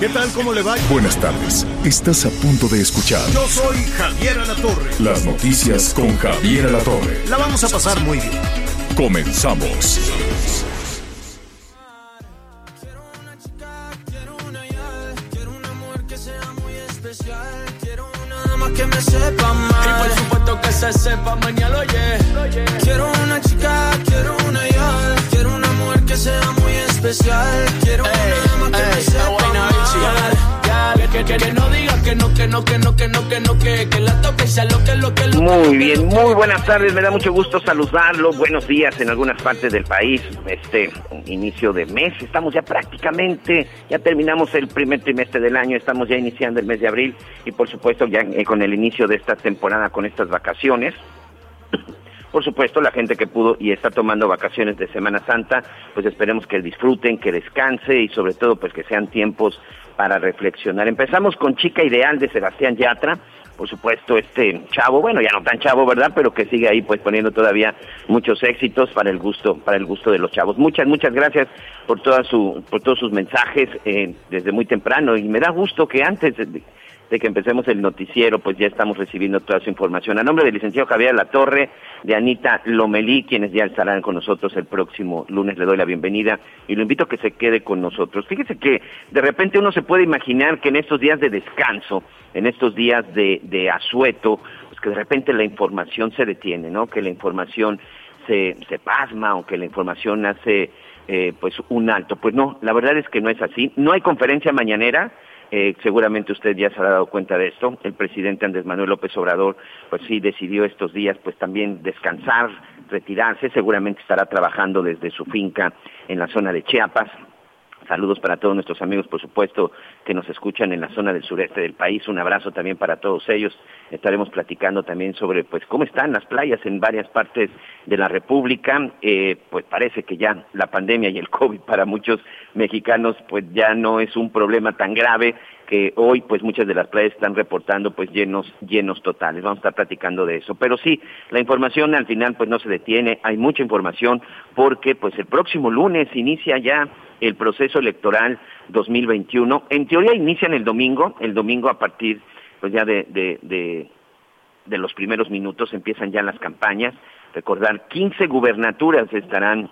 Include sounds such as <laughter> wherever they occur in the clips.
¿Qué tal? ¿Cómo le va? Buenas tardes. Estás a punto de escuchar Yo soy Javier Alatorre. las noticias con Javier Alatorre. La vamos a pasar muy bien. Comenzamos. Quiero una chica, quiero una ya, quiero una mujer que sea muy especial, quiero una dama que me sepa mal. Y por supuesto que se sepa mañana, oye. Quiero una chica, quiero una ya, quiero una mujer que sea muy especial, quiero una dama que me sepa mal. Que, que, que no diga que no, que no, que no, que no, que no, que, que la toque y sea lo que, lo que, lo que. Muy bien, muy buenas tardes, me da mucho gusto saludarlo, buenos días en algunas partes del país, este inicio de mes, estamos ya prácticamente, ya terminamos el primer trimestre del año, estamos ya iniciando el mes de abril y por supuesto ya eh, con el inicio de esta temporada, con estas vacaciones. Por supuesto, la gente que pudo y está tomando vacaciones de Semana Santa, pues esperemos que disfruten, que descanse y sobre todo pues que sean tiempos para reflexionar. Empezamos con Chica Ideal de Sebastián Yatra, por supuesto este chavo, bueno ya no tan chavo, ¿verdad? Pero que sigue ahí pues poniendo todavía muchos éxitos para el gusto, para el gusto de los chavos. Muchas, muchas gracias por toda su, por todos sus mensajes eh, desde muy temprano y me da gusto que antes de, de que empecemos el noticiero, pues ya estamos recibiendo toda su información. A nombre del licenciado Javier La Torre, de Anita Lomelí, quienes ya estarán con nosotros el próximo lunes, le doy la bienvenida y lo invito a que se quede con nosotros. Fíjese que de repente uno se puede imaginar que en estos días de descanso, en estos días de, de asueto, pues que de repente la información se detiene, ¿no? Que la información se, se pasma o que la información hace eh, pues un alto. Pues no, la verdad es que no es así. No hay conferencia mañanera. Eh, seguramente usted ya se habrá dado cuenta de esto. El presidente Andrés Manuel López Obrador, pues sí, decidió estos días, pues también descansar, retirarse. Seguramente estará trabajando desde su finca en la zona de Chiapas. Saludos para todos nuestros amigos, por supuesto, que nos escuchan en la zona del sureste del país. Un abrazo también para todos ellos. Estaremos platicando también sobre, pues, cómo están las playas en varias partes de la República. Eh, pues parece que ya la pandemia y el COVID para muchos mexicanos, pues ya no es un problema tan grave que hoy, pues, muchas de las playas están reportando, pues, llenos, llenos totales. Vamos a estar platicando de eso. Pero sí, la información al final, pues, no se detiene. Hay mucha información porque, pues, el próximo lunes inicia ya el proceso electoral 2021. En teoría inician el domingo, el domingo a partir pues ya de, de, de, de los primeros minutos empiezan ya las campañas. Recordar, 15 gubernaturas estarán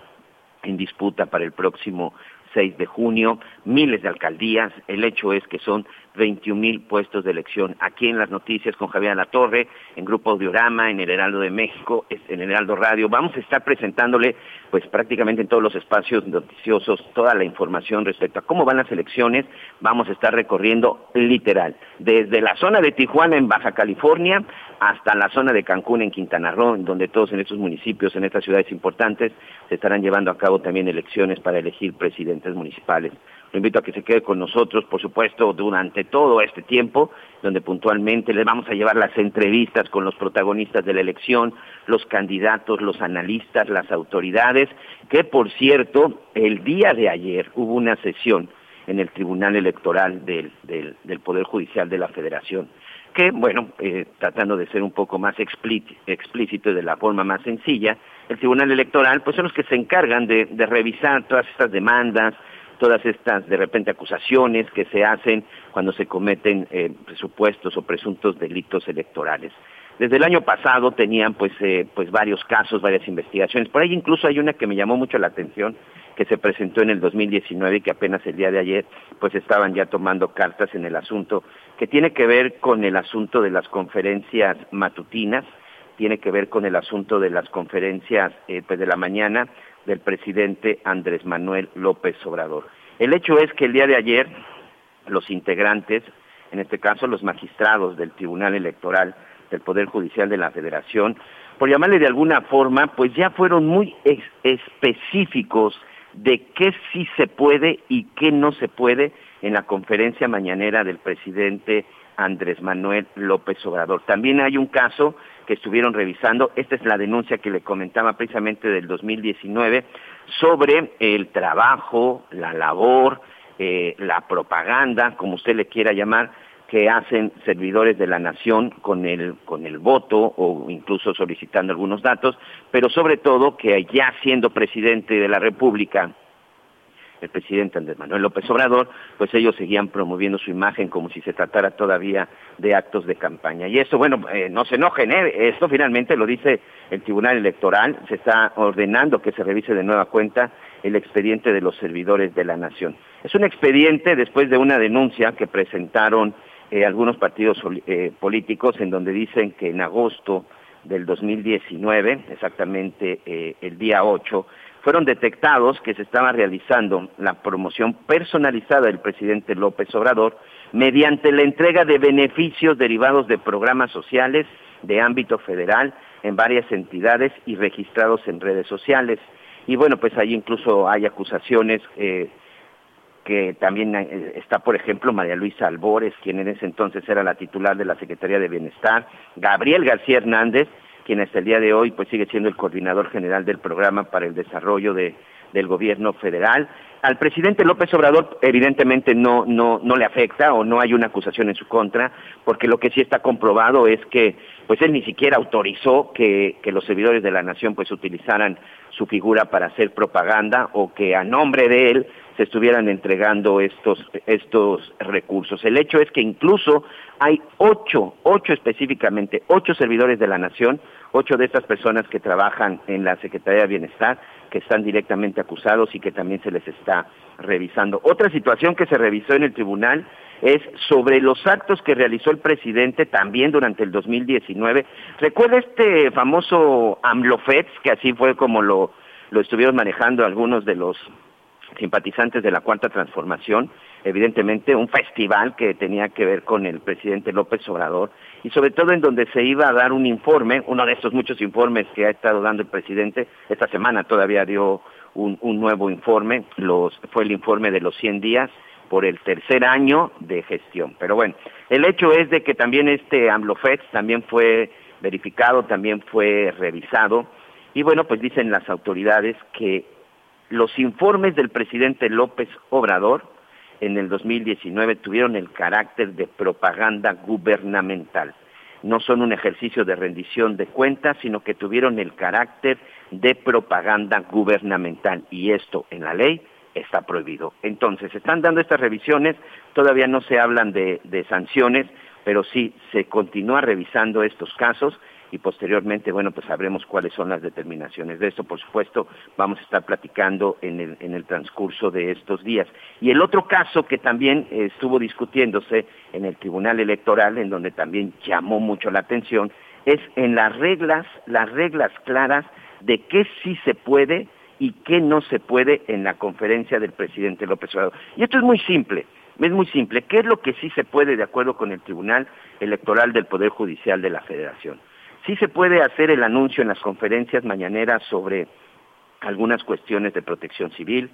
en disputa para el próximo 6 de junio, miles de alcaldías, el hecho es que son 21 mil puestos de elección. Aquí en las noticias con Javier La Torre, en Grupo Audiorama, en el Heraldo de México, en el Heraldo Radio, vamos a estar presentándole pues prácticamente en todos los espacios noticiosos toda la información respecto a cómo van las elecciones, vamos a estar recorriendo literal, desde la zona de Tijuana en Baja California hasta la zona de Cancún en Quintana Roo, donde todos en estos municipios, en estas ciudades importantes, se estarán llevando a cabo también elecciones para elegir presidentes municipales. Lo invito a que se quede con nosotros, por supuesto, durante todo este tiempo, donde puntualmente les vamos a llevar las entrevistas con los protagonistas de la elección, los candidatos, los analistas, las autoridades, que por cierto, el día de ayer hubo una sesión en el Tribunal Electoral del, del, del Poder Judicial de la Federación que, bueno, eh, tratando de ser un poco más explícito y de la forma más sencilla, el Tribunal Electoral, pues son los que se encargan de revisar todas estas demandas, todas estas, de repente, acusaciones que se hacen cuando se cometen eh, presupuestos o presuntos delitos electorales. Desde el año pasado tenían pues, eh, pues varios casos, varias investigaciones. Por ahí incluso hay una que me llamó mucho la atención, que se presentó en el 2019 y que apenas el día de ayer pues estaban ya tomando cartas en el asunto, que tiene que ver con el asunto de las conferencias matutinas, tiene que ver con el asunto de las conferencias eh, pues de la mañana del presidente Andrés Manuel López Obrador. El hecho es que el día de ayer los integrantes, en este caso los magistrados del Tribunal Electoral del Poder Judicial de la Federación, por llamarle de alguna forma, pues ya fueron muy específicos de qué sí se puede y qué no se puede en la conferencia mañanera del presidente Andrés Manuel López Obrador. También hay un caso que estuvieron revisando, esta es la denuncia que le comentaba precisamente del 2019, sobre el trabajo, la labor, eh, la propaganda, como usted le quiera llamar, que hacen servidores de la nación con el, con el voto o incluso solicitando algunos datos, pero sobre todo que ya siendo presidente de la República, el presidente Andrés Manuel López Obrador, pues ellos seguían promoviendo su imagen como si se tratara todavía de actos de campaña. Y esto, bueno, eh, no se enojen, ¿eh? esto finalmente lo dice el Tribunal Electoral, se está ordenando que se revise de nueva cuenta el expediente de los servidores de la Nación. Es un expediente después de una denuncia que presentaron eh, algunos partidos eh, políticos en donde dicen que en agosto del 2019, exactamente el día 8, fueron detectados que se estaba realizando la promoción personalizada del presidente López Obrador mediante la entrega de beneficios derivados de programas sociales de ámbito federal en varias entidades y registrados en redes sociales. Y bueno, pues ahí incluso hay acusaciones eh, que también eh, está, por ejemplo, María Luisa Albores, quien en ese entonces era la titular de la Secretaría de Bienestar, Gabriel García Hernández, quien hasta el día de hoy pues sigue siendo el coordinador general del programa para el desarrollo de, del gobierno federal. Al presidente López Obrador evidentemente no, no, no le afecta o no hay una acusación en su contra, porque lo que sí está comprobado es que pues él ni siquiera autorizó que, que los servidores de la nación pues utilizaran su figura para hacer propaganda o que a nombre de él se estuvieran entregando estos, estos recursos. El hecho es que incluso hay ocho, ocho específicamente, ocho servidores de la nación, ocho de estas personas que trabajan en la Secretaría de Bienestar, que están directamente acusados y que también se les está revisando. Otra situación que se revisó en el tribunal es sobre los actos que realizó el presidente también durante el 2019. ¿Recuerda este famoso AMLOFETS, que así fue como lo, lo estuvieron manejando algunos de los simpatizantes de la Cuarta Transformación, evidentemente un festival que tenía que ver con el presidente López Obrador y sobre todo en donde se iba a dar un informe, uno de estos muchos informes que ha estado dando el presidente, esta semana todavía dio un, nuevo informe, los, fue el informe de los 100 días por el tercer año de gestión. Pero bueno, el hecho es de que también este AMLOFEX también fue verificado, también fue revisado y bueno, pues dicen las autoridades que los informes del presidente López Obrador en el 2019 tuvieron el carácter de propaganda gubernamental. No son un ejercicio de rendición de cuentas, sino que tuvieron el carácter de propaganda gubernamental. Y esto en la ley está prohibido. Entonces, se están dando estas revisiones, todavía no se hablan de, de sanciones, pero sí se continúa revisando estos casos y posteriormente, bueno, pues sabremos cuáles son las determinaciones. De esto, por supuesto, vamos a estar platicando en el, en el transcurso de estos días. Y el otro caso que también estuvo discutiéndose en el Tribunal Electoral, en donde también llamó mucho la atención, es en las reglas, las reglas claras de qué sí se puede y qué no se puede en la conferencia del presidente López Obrador. Y esto es muy simple, es muy simple. ¿Qué es lo que sí se puede de acuerdo con el Tribunal Electoral del Poder Judicial de la Federación? Sí se puede hacer el anuncio en las conferencias mañaneras sobre algunas cuestiones de protección civil,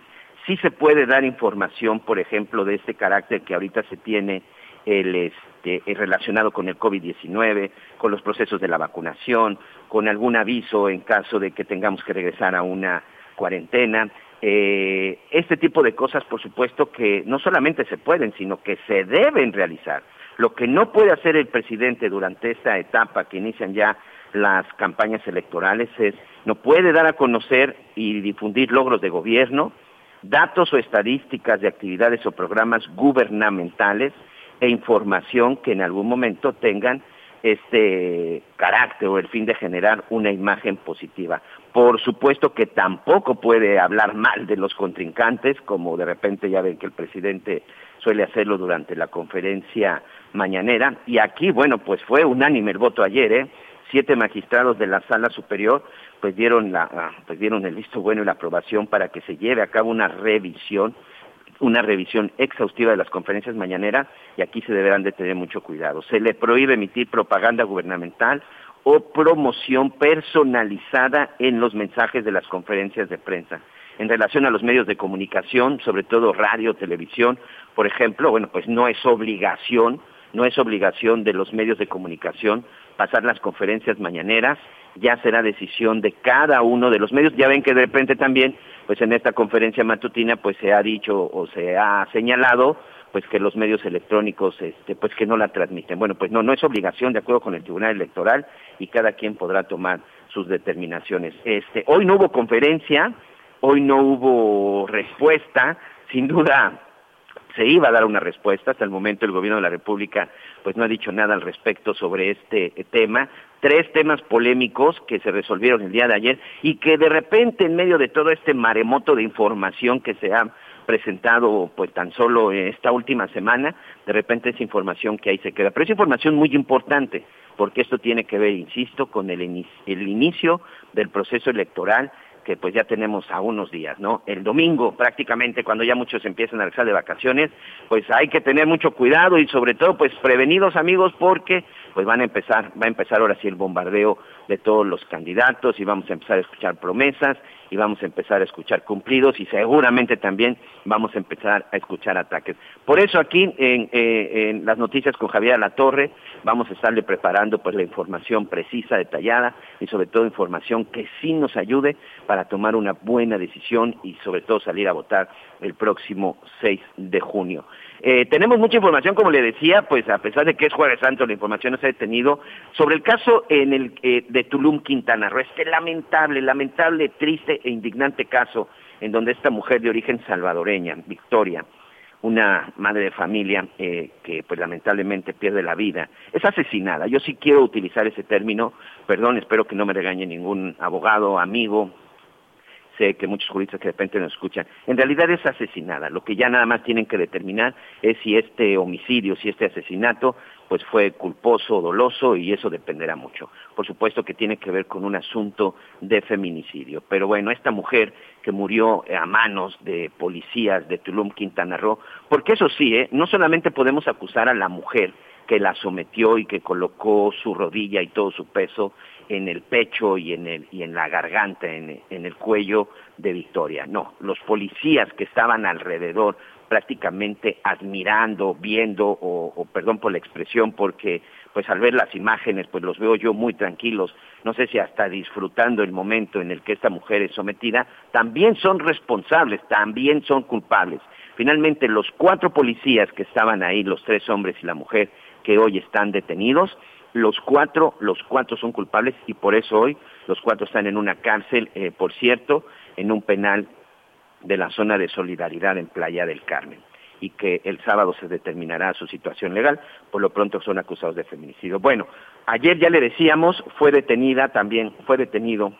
sí se puede dar información, por ejemplo, de este carácter que ahorita se tiene el, este, relacionado con el COVID-19, con los procesos de la vacunación, con algún aviso en caso de que tengamos que regresar a una cuarentena. Eh, este tipo de cosas, por supuesto, que no solamente se pueden, sino que se deben realizar. Lo que no puede hacer el presidente durante esta etapa que inician ya las campañas electorales es, no puede dar a conocer y difundir logros de gobierno, datos o estadísticas de actividades o programas gubernamentales e información que en algún momento tengan este carácter o el fin de generar una imagen positiva. Por supuesto que tampoco puede hablar mal de los contrincantes, como de repente ya ven que el presidente suele hacerlo durante la conferencia mañanera. Y aquí, bueno, pues fue unánime el voto ayer, ¿eh? Siete magistrados de la sala superior pues dieron, la, ah, pues dieron el visto bueno y la aprobación para que se lleve a cabo una revisión una revisión exhaustiva de las conferencias mañaneras y aquí se deberán de tener mucho cuidado. Se le prohíbe emitir propaganda gubernamental o promoción personalizada en los mensajes de las conferencias de prensa. en relación a los medios de comunicación, sobre todo radio, televisión, por ejemplo, bueno, pues no es obligación, no es obligación de los medios de comunicación pasar las conferencias mañaneras, ya será decisión de cada uno de los medios. Ya ven que de repente también, pues en esta conferencia matutina, pues se ha dicho o se ha señalado pues que los medios electrónicos este pues que no la transmiten. Bueno, pues no no es obligación de acuerdo con el Tribunal Electoral y cada quien podrá tomar sus determinaciones. Este, hoy no hubo conferencia, hoy no hubo respuesta, sin duda se iba a dar una respuesta. Hasta el momento el gobierno de la República pues no ha dicho nada al respecto sobre este tema. Tres temas polémicos que se resolvieron el día de ayer y que de repente en medio de todo este maremoto de información que se ha presentado pues tan solo esta última semana, de repente esa información que ahí se queda. Pero es información muy importante porque esto tiene que ver, insisto, con el inicio del proceso electoral que pues ya tenemos a unos días, ¿no? El domingo prácticamente cuando ya muchos empiezan a regresar de vacaciones, pues hay que tener mucho cuidado y sobre todo pues prevenidos amigos porque pues van a empezar, va a empezar ahora sí el bombardeo de todos los candidatos y vamos a empezar a escuchar promesas y vamos a empezar a escuchar cumplidos y seguramente también vamos a empezar a escuchar ataques. Por eso aquí en, eh, las noticias con Javier La Torre vamos a estarle preparando pues la información precisa, detallada y sobre todo información que sí nos ayude para tomar una buena decisión y sobre todo salir a votar el próximo 6 de junio. Eh, tenemos mucha información, como le decía, pues a pesar de que es Jueves Santo, la información no se ha detenido, sobre el caso en el, eh, de Tulum, Quintana Roo, este lamentable, lamentable, triste e indignante caso en donde esta mujer de origen salvadoreña, Victoria, una madre de familia eh, que pues lamentablemente pierde la vida, es asesinada. Yo sí quiero utilizar ese término, perdón, espero que no me regañe ningún abogado, amigo, sé que muchos juristas que de repente nos escuchan, en realidad es asesinada. Lo que ya nada más tienen que determinar es si este homicidio, si este asesinato, pues fue culposo o doloso y eso dependerá mucho. Por supuesto que tiene que ver con un asunto de feminicidio. Pero bueno, esta mujer que murió a manos de policías de Tulum, Quintana Roo, porque eso sí, ¿eh? no solamente podemos acusar a la mujer, que la sometió y que colocó su rodilla y todo su peso en el pecho y en, el, y en la garganta, en, el cuello de Victoria. No, los policías que estaban alrededor prácticamente admirando, viendo, o, o, perdón por la expresión, porque pues al ver las imágenes, pues los veo yo muy tranquilos, no sé si hasta disfrutando el momento en el que esta mujer es sometida, también son responsables, también son culpables. Finalmente, los cuatro policías que estaban ahí, los tres hombres y la mujer, que hoy están detenidos, los cuatro, los cuatro son culpables y por eso hoy los cuatro están en una cárcel, eh, por cierto, en un penal de la zona de solidaridad en Playa del Carmen y que el sábado se determinará su situación legal, por lo pronto son acusados de feminicidio. Bueno, ayer ya le decíamos, fue detenida también, fue detenido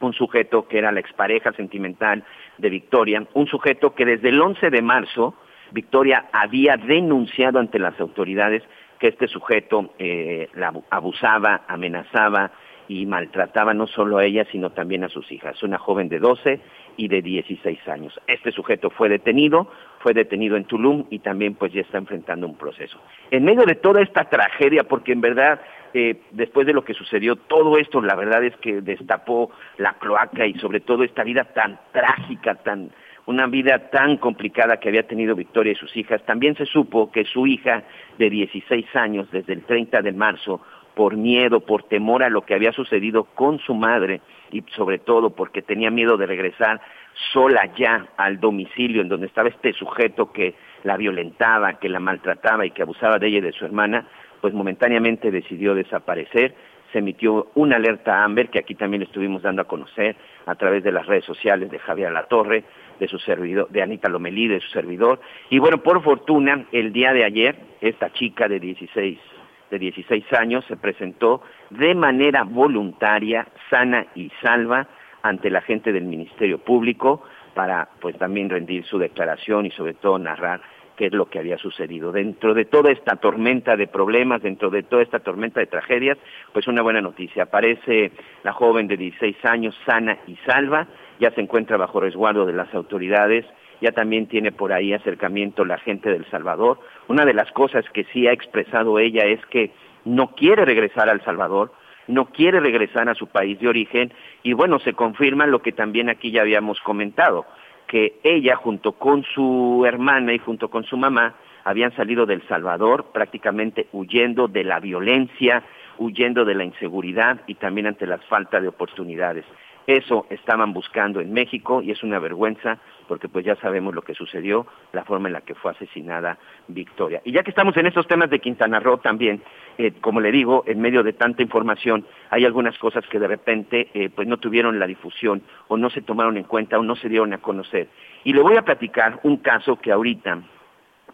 un sujeto que era la expareja sentimental de Victoria, un sujeto que desde el 11 de marzo Victoria había denunciado ante las autoridades que este sujeto eh, la abusaba, amenazaba y maltrataba no solo a ella, sino también a sus hijas, una joven de 12 y de 16 años. Este sujeto fue detenido, fue detenido en Tulum y también pues ya está enfrentando un proceso. En medio de toda esta tragedia, porque en verdad eh, después de lo que sucedió, todo esto la verdad es que destapó la cloaca y sobre todo esta vida tan trágica, tan una vida tan complicada que había tenido Victoria y sus hijas. También se supo que su hija de 16 años, desde el 30 de marzo, por miedo, por temor a lo que había sucedido con su madre y sobre todo porque tenía miedo de regresar sola ya al domicilio en donde estaba este sujeto que la violentaba, que la maltrataba y que abusaba de ella y de su hermana, pues momentáneamente decidió desaparecer se emitió una alerta Amber que aquí también estuvimos dando a conocer a través de las redes sociales de Javier Latorre, de su servidor, de Anita Lomelí, de su servidor. Y bueno, por fortuna, el día de ayer, esta chica de 16, de 16 años se presentó de manera voluntaria, sana y salva ante la gente del Ministerio Público para pues también rendir su declaración y sobre todo narrar qué es lo que había sucedido. Dentro de toda esta tormenta de problemas, dentro de toda esta tormenta de tragedias, pues una buena noticia. Aparece la joven de 16 años sana y salva, ya se encuentra bajo resguardo de las autoridades, ya también tiene por ahí acercamiento la gente del Salvador. Una de las cosas que sí ha expresado ella es que no quiere regresar al Salvador, no quiere regresar a su país de origen y bueno, se confirma lo que también aquí ya habíamos comentado, que ella junto con su hermana y junto con su mamá habían salido del Salvador prácticamente huyendo de la violencia, huyendo de la inseguridad y también ante las faltas de oportunidades. Eso estaban buscando en México y es una vergüenza porque pues ya sabemos lo que sucedió, la forma en la que fue asesinada Victoria. Y ya que estamos en estos temas de Quintana Roo también, eh, como le digo, en medio de tanta información, hay algunas cosas que de repente eh, pues no tuvieron la difusión o no se tomaron en cuenta o no se dieron a conocer. Y le voy a platicar un caso que ahorita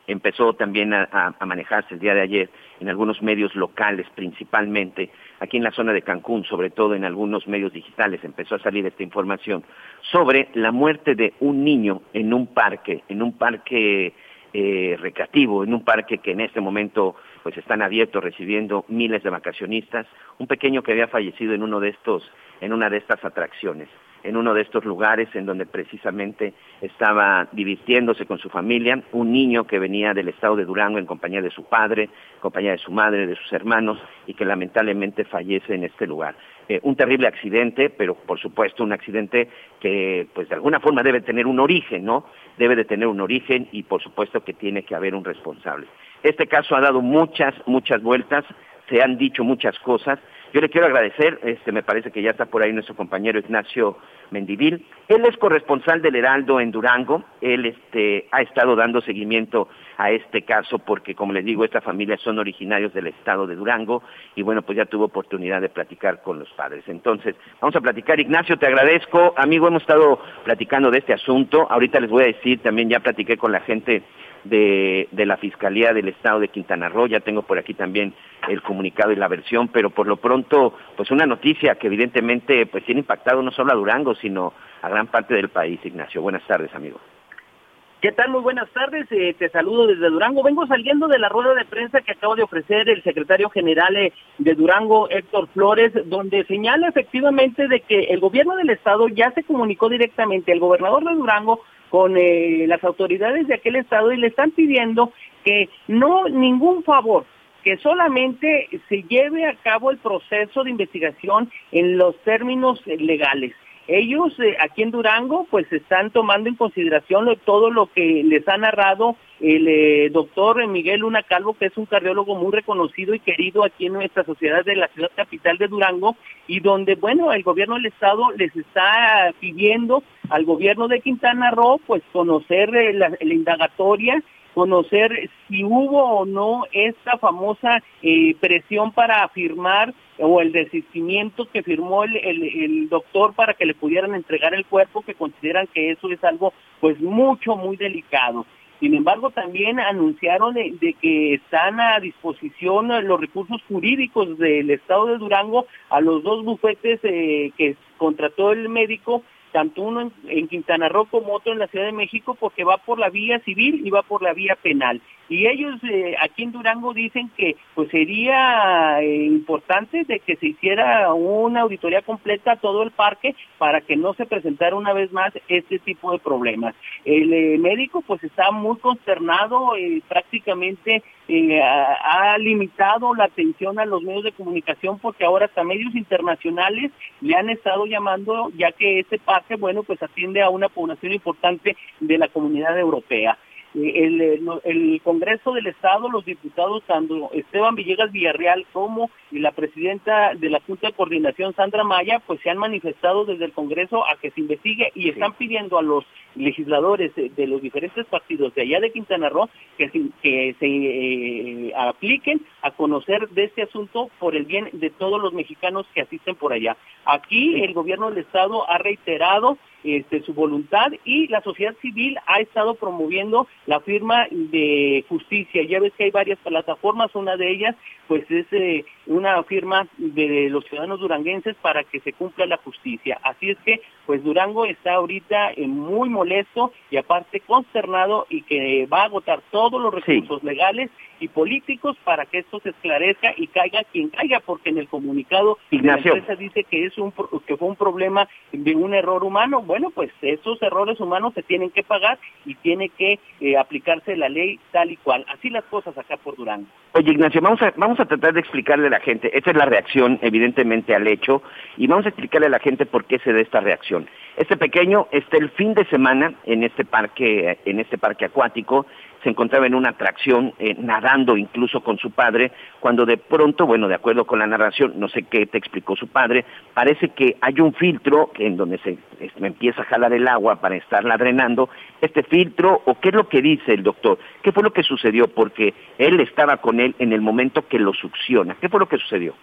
empezó también a, manejarse el día de ayer en algunos medios locales principalmente, aquí en la zona de Cancún, sobre todo en algunos medios digitales, empezó a salir esta información sobre la muerte de un niño en un parque, en un parque eh, recreativo, en un parque que en este momento pues están abiertos recibiendo miles de vacacionistas, un pequeño que había fallecido en uno de estos, en una de estas atracciones en uno de estos lugares en donde precisamente estaba divirtiéndose con su familia, un niño que venía del estado de Durango en compañía de su padre, en compañía de su madre, de sus hermanos y que lamentablemente fallece en este lugar. Eh, un terrible accidente, pero por supuesto un accidente que pues de alguna forma debe tener un origen, ¿no? Debe de tener un origen y por supuesto que tiene que haber un responsable. Este caso ha dado muchas, muchas vueltas, se han dicho muchas cosas, yo le quiero agradecer, este, me parece que ya está por ahí nuestro compañero Ignacio Mendivil. Él es corresponsal del Heraldo en Durango. Él este, ha estado dando seguimiento a este caso porque, como les digo, esta familia son originarios del estado de Durango y bueno, pues ya tuvo oportunidad de platicar con los padres. Entonces, vamos a platicar. Ignacio, te agradezco. Amigo, hemos estado platicando de este asunto. Ahorita les voy a decir, también ya platiqué con la gente de, de, la Fiscalía del Estado de Quintana Roo. Ya tengo por aquí también el comunicado y la versión, pero por lo pronto, pues una noticia que evidentemente pues tiene impactado no solo a Durango, sino a gran parte del país. Ignacio, buenas tardes, amigo. ¿Qué tal? Muy buenas tardes. Eh, te saludo desde Durango. Vengo saliendo de la rueda de prensa que acaba de ofrecer el secretario general eh, de Durango, Héctor Flores, donde señala efectivamente de que el gobierno del estado ya se comunicó directamente al gobernador de Durango con eh, las autoridades de aquel estado y le están pidiendo que no ningún favor, que solamente se lleve a cabo el proceso de investigación en los términos legales. Ellos eh, aquí en Durango pues están tomando en consideración todo lo que les ha narrado el eh, doctor Miguel Luna Calvo, que es un cardiólogo muy reconocido y querido aquí en nuestra sociedad de la ciudad capital de Durango, y donde, bueno, el gobierno del estado les está pidiendo al gobierno de Quintana Roo pues conocer eh, la indagatoria conocer si hubo o no esta famosa presión para firmar o el desistimiento que firmó el, el, doctor para que le pudieran entregar el cuerpo, que consideran que eso es algo pues mucho, muy delicado. Sin embargo, también anunciaron de, que están a disposición los recursos jurídicos del Estado de Durango a los dos bufetes eh, que contrató el médico tanto uno en, Quintana Roo como otro en la Ciudad de México, porque va por la vía civil y va por la vía penal. Y ellos eh, aquí en Durango dicen que pues sería eh, importante de que se hiciera una auditoría completa a todo el parque para que no se presentara una vez más este tipo de problemas. El eh, médico pues está muy consternado, prácticamente ha, ha limitado la atención a los medios de comunicación porque ahora hasta medios internacionales le han estado llamando ya que este parque, bueno, pues atiende a una población importante de la comunidad europea. El, el, Congreso del Estado, los diputados, tanto Esteban Villegas Villarreal como la presidenta de la Junta de Coordinación, Sandra Maya, pues se han manifestado desde el Congreso a que se investigue y están pidiendo a los legisladores de los diferentes partidos de allá de Quintana Roo que, que se eh, apliquen a conocer de este asunto por el bien de todos los mexicanos que asisten por allá. Aquí el gobierno del Estado ha reiterado este, su voluntad y la sociedad civil ha estado promoviendo la firma de justicia. Ya ves que hay varias plataformas, una de ellas pues es eh, una firma de los ciudadanos duranguenses para que se cumpla la justicia. Así es que pues Durango está ahorita eh, muy molesto y aparte consternado y que va a agotar todos los recursos legales y políticos para que esto se esclarezca y caiga quien caiga, porque en el comunicado Ignacio. la empresa dice que es un que fue un problema de un error humano. Bueno, bueno, pues esos errores humanos se tienen que pagar y tiene que eh, aplicarse la ley tal y cual. Así las cosas acá por Durango. Oye, Ignacio, vamos a, vamos a tratar de explicarle a la gente, esta es la reacción evidentemente al hecho, y vamos a explicarle a la gente por qué se da esta reacción. Este pequeño está el fin de semana en este parque, en este parque acuático, se encontraba en una atracción, eh, nadando incluso con su padre, cuando de pronto, bueno, de acuerdo con la narración, no sé qué te explicó su padre, parece que hay un filtro en donde se empieza a jalar el agua para estarla drenando, este filtro, o qué es lo que dice el doctor, qué fue lo que sucedió, porque él estaba con él en el momento que lo succiona, ¿qué fue lo que sucedió?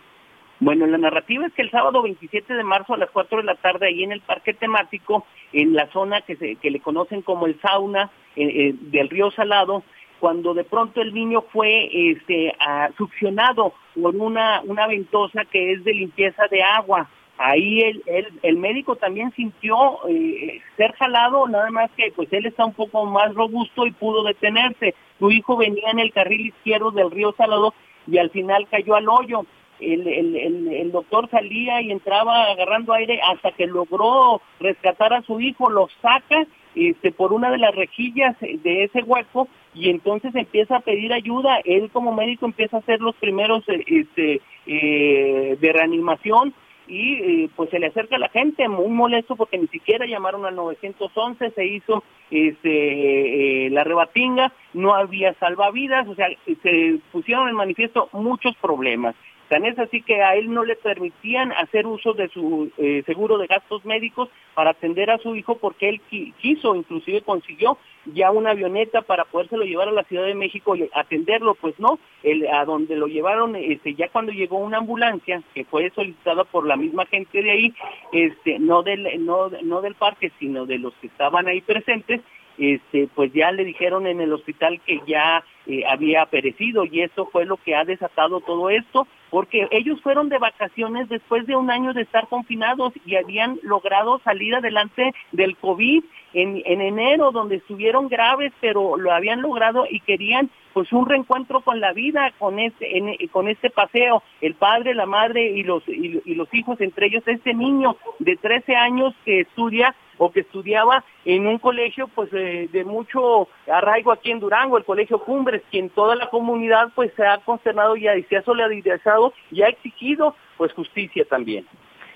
Bueno, la narrativa es que el sábado 27 de marzo a las 4 de la tarde, ahí en el parque temático, en la zona que, se, que le conocen como el sauna eh, eh, del río Salado, cuando de pronto el niño fue este, succionado por una, una ventosa que es de limpieza de agua. Ahí el, el, el médico también sintió eh, ser jalado, nada más que pues él está un poco más robusto y pudo detenerse. Su hijo venía en el carril izquierdo del río Salado y al final cayó al hoyo el, el, el, doctor salía y entraba agarrando aire hasta que logró rescatar a su hijo, lo saca este, por una de las rejillas de ese hueco y entonces empieza a pedir ayuda. Él como médico empieza a hacer los primeros este, eh, de reanimación y eh, pues se le acerca a la gente muy molesto porque ni siquiera llamaron al 911, se hizo este, eh, la rebatinga, no había salvavidas, o sea, se pusieron en manifiesto muchos problemas. Tan es así que a él no le permitían hacer uso de su eh, seguro de gastos médicos para atender a su hijo porque él quiso, inclusive consiguió ya una avioneta para podérselo llevar a la Ciudad de México y atenderlo, pues no, el, a donde lo llevaron, este, ya cuando llegó una ambulancia que fue solicitada por la misma gente de ahí, este, no del, no, no del parque, sino de los que estaban ahí presentes, este, pues ya le dijeron en el hospital que ya eh, había perecido y eso fue lo que ha desatado todo esto, porque ellos fueron de vacaciones después de un año de estar confinados y habían logrado salir adelante del COVID en, en enero, donde estuvieron graves, pero lo habían logrado y querían pues un reencuentro con la vida, con este, en, con este paseo, el padre, la madre y los, y, y los hijos, entre ellos este niño de 13 años que estudia o que estudiaba en un colegio pues eh, de mucho arraigo aquí en Durango, el Colegio Cumbres, quien toda la comunidad pues se ha consternado y se ha solidarizado y ha exigido pues justicia también.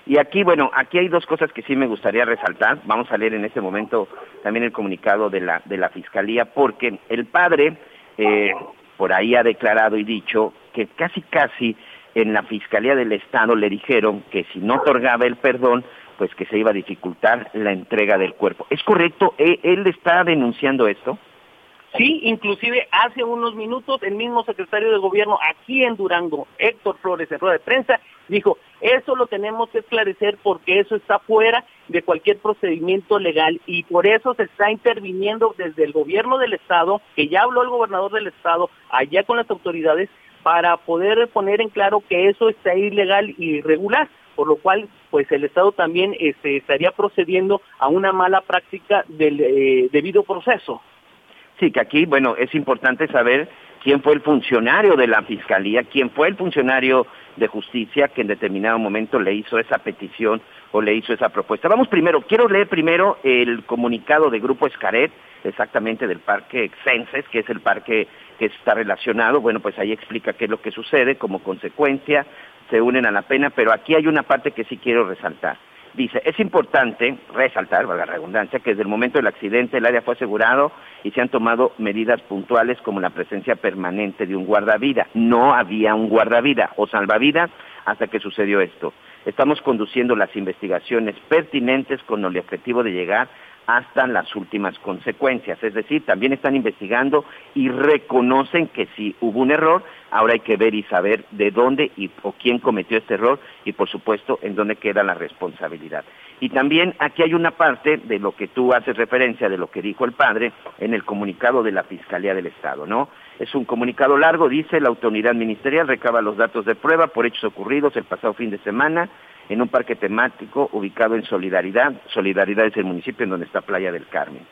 Y aquí, bueno, aquí hay dos cosas que sí me gustaría resaltar. Vamos a leer en este momento también el comunicado de la, de la Fiscalía, porque el padre eh, por ahí ha declarado y dicho que casi casi en la Fiscalía del Estado le dijeron que si no otorgaba el perdón, pues que se iba a dificultar la entrega del cuerpo. ¿Es correcto? ¿E-, ¿Él está denunciando esto? Sí, inclusive hace unos minutos el mismo secretario de gobierno aquí en Durango, Héctor Flores, en rueda de prensa, dijo, eso lo tenemos que esclarecer porque eso está fuera de cualquier procedimiento legal y por eso se está interviniendo desde el gobierno del estado, que ya habló el gobernador del estado, allá con las autoridades, para poder poner en claro que eso está ilegal y irregular por lo cual pues el Estado también este, estaría procediendo a una mala práctica del eh, debido proceso. Sí, que aquí, bueno, es importante saber quién fue el funcionario de la Fiscalía, quién fue el funcionario de justicia que en determinado momento le hizo esa petición o le hizo esa propuesta. Vamos primero, quiero leer primero el comunicado de Grupo Escaret, exactamente del Parque Exenses, que es el parque que está relacionado. Bueno, pues ahí explica qué es lo que sucede como consecuencia se unen a la pena, pero aquí hay una parte que sí quiero resaltar. Dice, es importante resaltar, valga la redundancia, que desde el momento del accidente el área fue asegurado y se han tomado medidas puntuales como la presencia permanente de un guardavida. No había un guardavida o salvavidas hasta que sucedió esto. Estamos conduciendo las investigaciones pertinentes con el objetivo de llegar hasta las últimas consecuencias. Es decir, también están investigando y reconocen que si hubo un error, ahora hay que ver y saber de dónde y o quién cometió este error y por supuesto en dónde queda la responsabilidad. Y también aquí hay una parte de lo que tú haces referencia de lo que dijo el padre en el comunicado de la Fiscalía del Estado, ¿no? Es un comunicado largo, dice la autoridad ministerial recaba los datos de prueba por hechos ocurridos el pasado fin de semana en un parque temático ubicado en Solidaridad. Solidaridad es el municipio en donde está Playa del Carmen.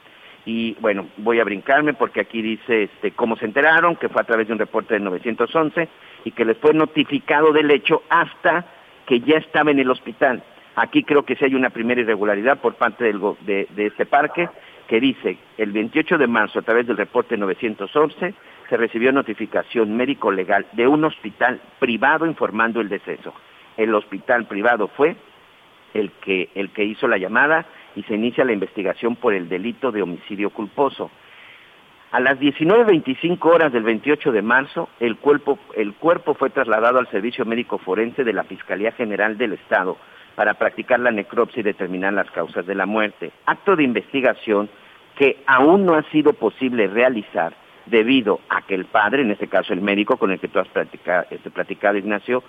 Y bueno, voy a brincarme porque aquí dice este, cómo se enteraron, que fue a través de un reporte del 911 y que les fue notificado del hecho hasta que ya estaba en el hospital. Aquí creo que sí hay una primera irregularidad por parte de este parque que dice, el 28 de marzo, a través del reporte 911, se recibió notificación médico-legal de un hospital privado informando el deceso. El hospital privado fue el que, el que hizo la llamada y se inicia la investigación por el delito de homicidio culposo. A las 19.25 horas del 28 de marzo, el cuerpo, el cuerpo fue trasladado al Servicio Médico Forense de la Fiscalía General del Estado para practicar la necropsia y determinar las causas de la muerte. Acto de investigación que aún no ha sido posible realizar debido a que el padre, en este caso el médico con el que tú has platicado, este, platicado Ignacio,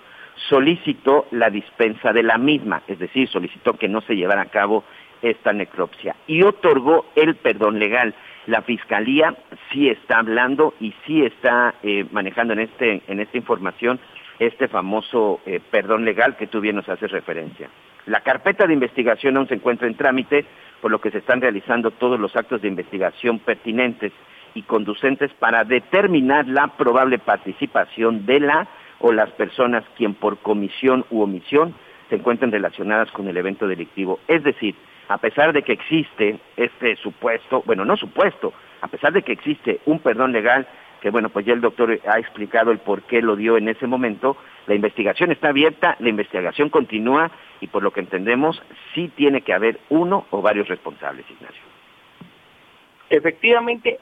solicitó la dispensa de la misma, es decir, solicitó que no se llevara a cabo esta necropsia y otorgó el perdón legal. La fiscalía sí está hablando y sí está eh, manejando en este en esta información este famoso eh, perdón legal que tú bien nos haces referencia. La carpeta de investigación aún se encuentra en trámite, por lo que se están realizando todos los actos de investigación pertinentes y conducentes para determinar la probable participación de la o las personas quien por comisión u omisión se encuentren relacionadas con el evento delictivo. Es decir, a pesar de que existe este supuesto, bueno, no supuesto, a pesar de que existe un perdón legal, que bueno, pues ya el doctor ha explicado el por qué lo dio en ese momento, la investigación está abierta, la investigación continúa y por lo que entendemos sí tiene que haber uno o varios responsables, Ignacio. Efectivamente,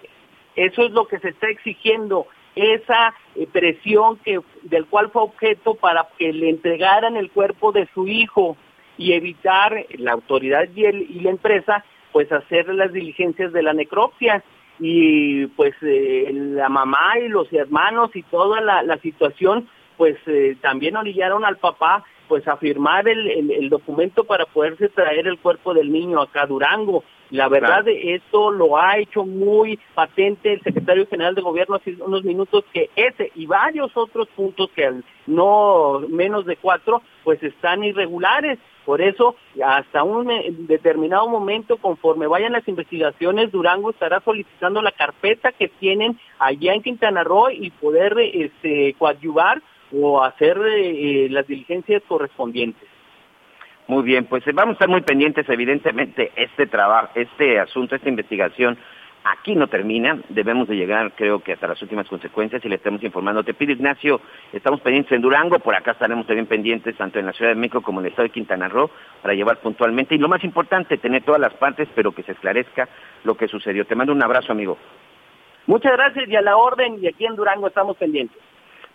eso es lo que se está exigiendo, esa eh, presión que, del cual fue objeto para que le entregaran el cuerpo de su hijo y evitar la autoridad y, y la empresa pues hacer las diligencias de la necropsia y pues eh, la mamá y los hermanos y toda la, situación pues eh, también orillaron al papá pues a firmar el, documento para poderse traer el cuerpo del niño acá a Durango. La verdad de esto lo ha hecho muy patente el secretario general de gobierno hace unos minutos que ese y varios otros puntos que no menos de cuatro pues están irregulares. Por eso hasta un determinado momento conforme vayan las investigaciones Durango estará solicitando la carpeta que tienen allá en Quintana Roo y poder este, coadyuvar o hacer eh, las diligencias correspondientes. Muy bien, pues eh, vamos a estar muy pendientes, evidentemente, este trabajo, este asunto, esta investigación aquí no termina, debemos de llegar creo que hasta las últimas consecuencias y le estamos informando. Te pido Ignacio, estamos pendientes en Durango, por acá estaremos también pendientes tanto en la Ciudad de México como en el estado de Quintana Roo para llevar puntualmente y lo más importante, tener todas las partes, pero que se esclarezca lo que sucedió. Te mando un abrazo, amigo. Muchas gracias y a la orden y aquí en Durango estamos pendientes.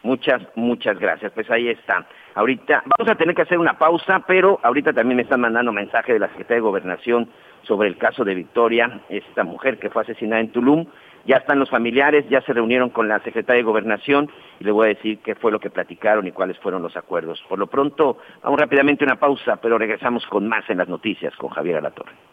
Muchas, muchas gracias. Pues ahí está. Ahorita vamos a tener que hacer una pausa, pero ahorita también me están mandando mensaje de la Secretaría de Gobernación sobre el caso de Victoria, esta mujer que fue asesinada en Tulum. Ya están los familiares, ya se reunieron con la Secretaría de Gobernación y le voy a decir qué fue lo que platicaron y cuáles fueron los acuerdos. Por lo pronto, vamos rápidamente a una pausa, pero regresamos con más en las noticias con Javier Alatorre.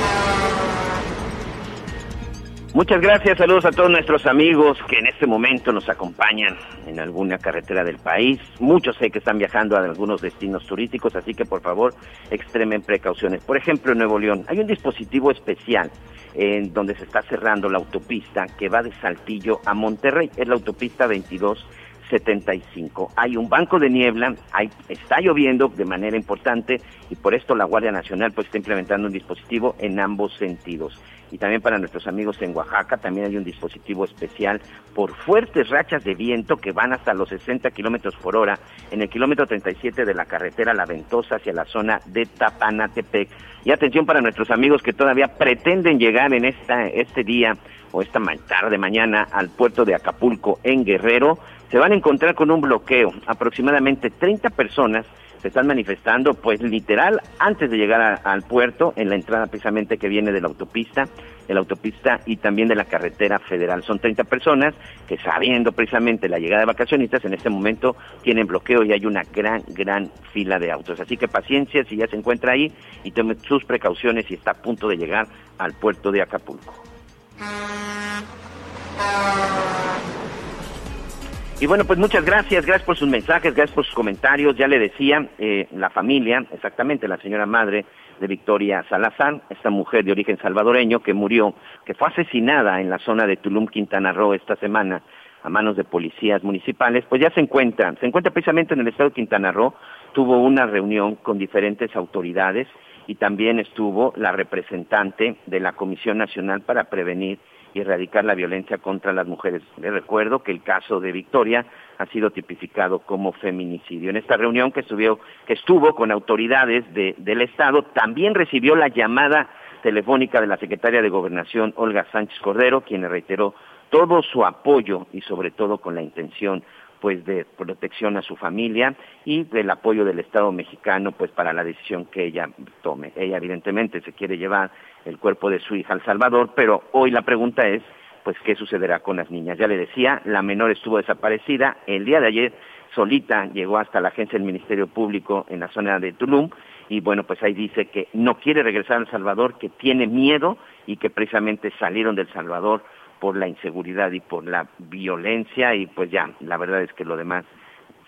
Muchas gracias, saludos a todos nuestros amigos que en este momento nos acompañan en alguna carretera del país. Muchos sé que están viajando a algunos destinos turísticos, así que por favor extremen precauciones. Por ejemplo, en Nuevo León hay un dispositivo especial en donde se está cerrando la autopista que va de Saltillo a Monterrey, es la autopista 2275. Hay un banco de niebla, hay, está lloviendo de manera importante y por esto la Guardia Nacional pues está implementando un dispositivo en ambos sentidos y también para nuestros amigos en Oaxaca también hay un dispositivo especial por fuertes rachas de viento que van hasta los 60 kilómetros por hora en el kilómetro 37 de la carretera La Ventosa hacia la zona de Tapanatepec. Y atención para nuestros amigos que todavía pretenden llegar en esta, este día o esta tarde mañana al puerto de Acapulco en Guerrero, se van a encontrar con un bloqueo. Aproximadamente 30 personas se están manifestando, pues literal, antes de llegar al puerto, en la entrada precisamente que viene de la autopista, de la autopista y también de la carretera federal. Son 30 personas que sabiendo precisamente la llegada de vacacionistas, en este momento tienen bloqueo y hay una gran, gran fila de autos. Así que paciencia si ya se encuentra ahí y tome sus precauciones si está a punto de llegar al puerto de Acapulco. Y bueno, pues muchas gracias, gracias por sus mensajes, gracias por sus comentarios. Ya le decía, eh, la familia, exactamente, la señora madre de Victoria Salazar, esta mujer de origen salvadoreño que murió, que fue asesinada en la zona de Tulum, Quintana Roo esta semana a manos de policías municipales, pues ya se encuentra, se encuentra precisamente en el estado de Quintana Roo, tuvo una reunión con diferentes autoridades y también estuvo la representante de la Comisión Nacional para Prevenir y erradicar la violencia contra las mujeres. Les recuerdo que el caso de Victoria ha sido tipificado como feminicidio. En esta reunión que estuvo, que estuvo con autoridades del Estado, también recibió la llamada telefónica de la secretaria de Gobernación, Olga Sánchez Cordero, quien reiteró todo su apoyo y sobre todo con la intención pues de protección a su familia y del apoyo del Estado mexicano pues para la decisión que ella tome. Ella evidentemente se quiere llevar el cuerpo de su hija al Salvador, pero hoy la pregunta es pues qué sucederá con las niñas. Ya le decía, la menor estuvo desaparecida, el día de ayer solita llegó hasta la agencia del Ministerio Público en la zona de Tulum y bueno, pues ahí dice que no quiere regresar al Salvador, que tiene miedo y que precisamente salieron del Salvador por la inseguridad y por la violencia y pues ya, la verdad es que lo demás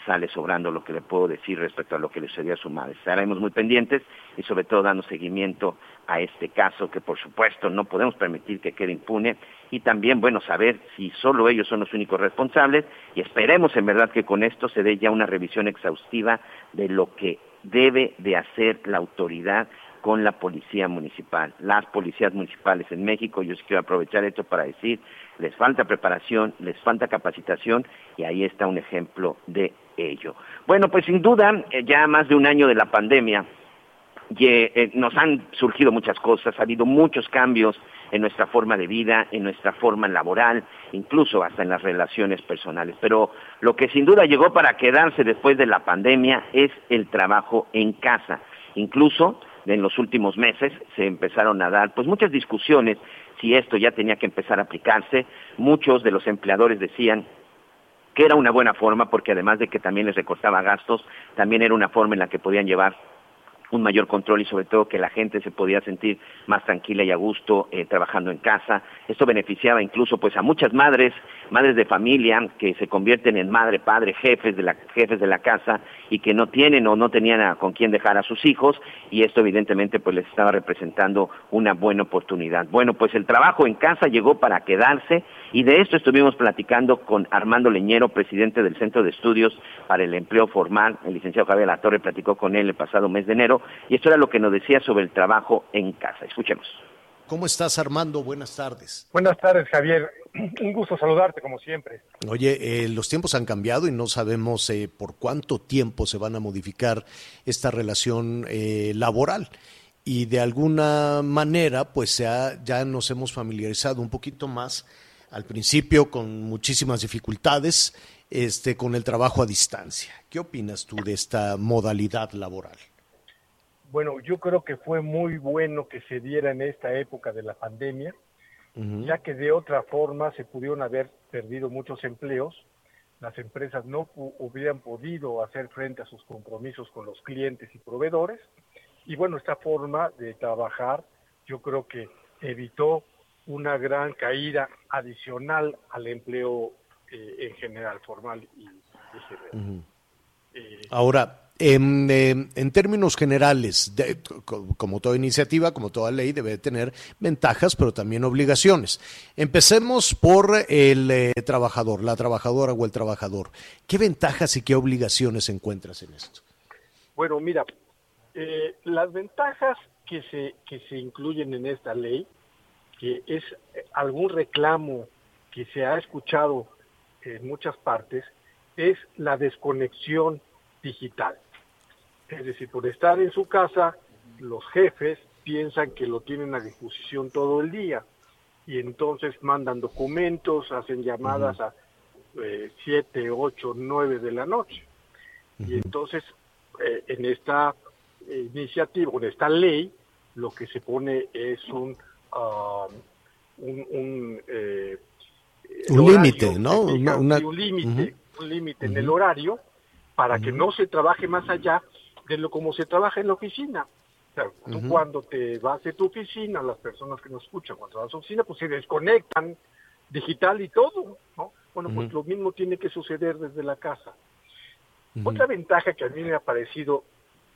sale sobrando lo que le puedo decir respecto a lo que le sucedió a su madre. Estaremos muy pendientes y sobre todo dando seguimiento a este caso que por supuesto no podemos permitir que quede impune y también, bueno, saber si solo ellos son los únicos responsables y esperemos en verdad que con esto se dé ya una revisión exhaustiva de lo que debe de hacer la autoridad con la policía municipal. Las policías municipales en México, yo quiero aprovechar esto para decir, les falta preparación, les falta capacitación y ahí está un ejemplo de ello. Bueno, pues sin duda, eh, ya más de un año de la pandemia, eh, nos han surgido muchas cosas, ha habido muchos cambios en nuestra forma de vida, en nuestra forma laboral, incluso hasta en las relaciones personales. Pero lo que sin duda llegó para quedarse después de la pandemia es el trabajo en casa. Incluso en los últimos meses se empezaron a dar pues muchas discusiones si esto ya tenía que empezar a aplicarse. Muchos de los empleadores decían que era una buena forma porque además de que también les recortaba gastos, también era una forma en la que podían llevar un mayor control y sobre todo que la gente se podía sentir más tranquila y a gusto eh, trabajando en casa. Esto beneficiaba incluso pues a muchas madres, madres de familia que se convierten en madre, padre, jefes de la jefes de la casa y que no tienen o no tenían con quién dejar a sus hijos y esto evidentemente pues les estaba representando una buena oportunidad. Bueno, pues el trabajo en casa llegó para quedarse y de esto estuvimos platicando con Armando Leñero, presidente del Centro de Estudios para el Empleo Formal. El licenciado Javier Latorre platicó con él el pasado mes de enero y esto era lo que nos decía sobre el trabajo en casa. Escuchemos. ¿Cómo estás, Armando? Buenas tardes. Buenas tardes, Javier. <clears throat> Un gusto saludarte, como siempre. Oye, eh, los tiempos han cambiado y no sabemos eh, por cuánto tiempo se van a modificar esta relación eh, laboral. Y de alguna manera, pues ya nos hemos familiarizado un poquito más al principio con muchísimas dificultades este, con el trabajo a distancia. ¿Qué opinas tú de esta modalidad laboral? Bueno, yo creo que fue muy bueno que se diera en esta época de la pandemia, ya que de otra forma se pudieron haber perdido muchos empleos, las empresas no hubieran podido hacer frente a sus compromisos con los clientes y proveedores, y bueno, esta forma de trabajar yo creo que evitó una gran caída adicional al empleo eh, en general, formal y, general. Eh, Ahora, en, en, términos generales, como toda iniciativa, como toda ley, debe tener ventajas, pero también obligaciones. Empecemos por el eh, trabajador, la trabajadora o el trabajador. ¿Qué ventajas y qué obligaciones encuentras en esto? Bueno, mira, eh, las ventajas que se, que se incluyen en esta ley, que es algún reclamo que se ha escuchado en muchas partes, es la desconexión digital. Es decir, por estar en su casa, los jefes piensan que lo tienen a disposición todo el día. Y entonces mandan documentos, hacen llamadas a 7, 8, 9 de la noche. Y entonces, eh, en esta eh, iniciativa, en esta ley, lo que se pone es un, um, un, un, eh, límite, ¿no? Un límite, un límite en el horario para que no se trabaje más allá de lo como se trabaja en la oficina. O sea, tú cuando te vas de tu oficina, las personas que nos escuchan cuando vas a tu oficina, pues se desconectan digital y todo, ¿no? Bueno, pues lo mismo tiene que suceder desde la casa. Otra ventaja que a mí me ha parecido,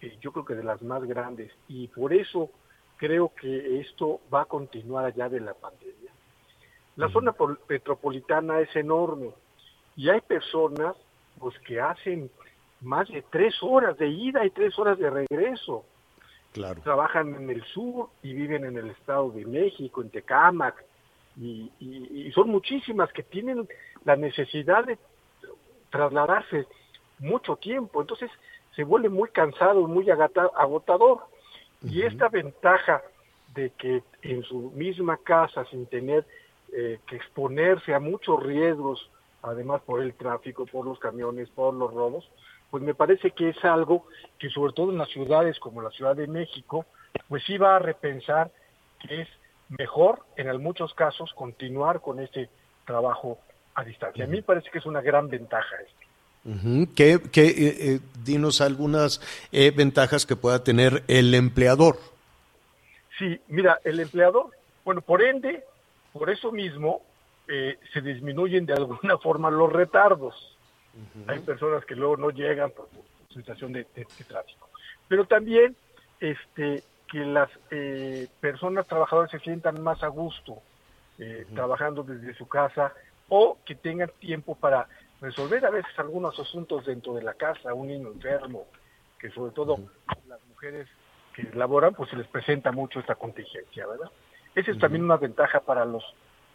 eh, yo creo que de las más grandes, y por eso creo que esto va a continuar allá de la pandemia. La zona metropolitana es enorme y hay personas pues que hacen más de tres horas de ida y tres horas de regreso. Claro. Trabajan en el sur y viven en el Estado de México, en Tecámac, y, y son muchísimas que tienen la necesidad de trasladarse mucho tiempo. Entonces se vuelve muy cansado, muy agotador. Y esta ventaja de que en su misma casa, sin tener eh, que exponerse a muchos riesgos, además por el tráfico, por los camiones, por los robos, pues me parece que es algo que sobre todo en las ciudades como la Ciudad de México, pues sí va a repensar que es mejor en muchos casos continuar con este trabajo a distancia. A mí me parece que es una gran ventaja esto. ¿Qué, eh, eh, dinos algunas ventajas que pueda tener el empleador? Sí, mira, el empleador, bueno, por ende, por eso mismo eh, se disminuyen de alguna forma los retardos. Hay personas que luego no llegan por, situación de, tráfico. Pero también este, que las eh, personas trabajadoras se sientan más a gusto eh, trabajando desde su casa o que tengan tiempo para resolver a veces algunos asuntos dentro de la casa, un niño enfermo, que sobre todo las mujeres que laboran, pues se les presenta mucho esta contingencia, ¿verdad? Esa es también una ventaja para los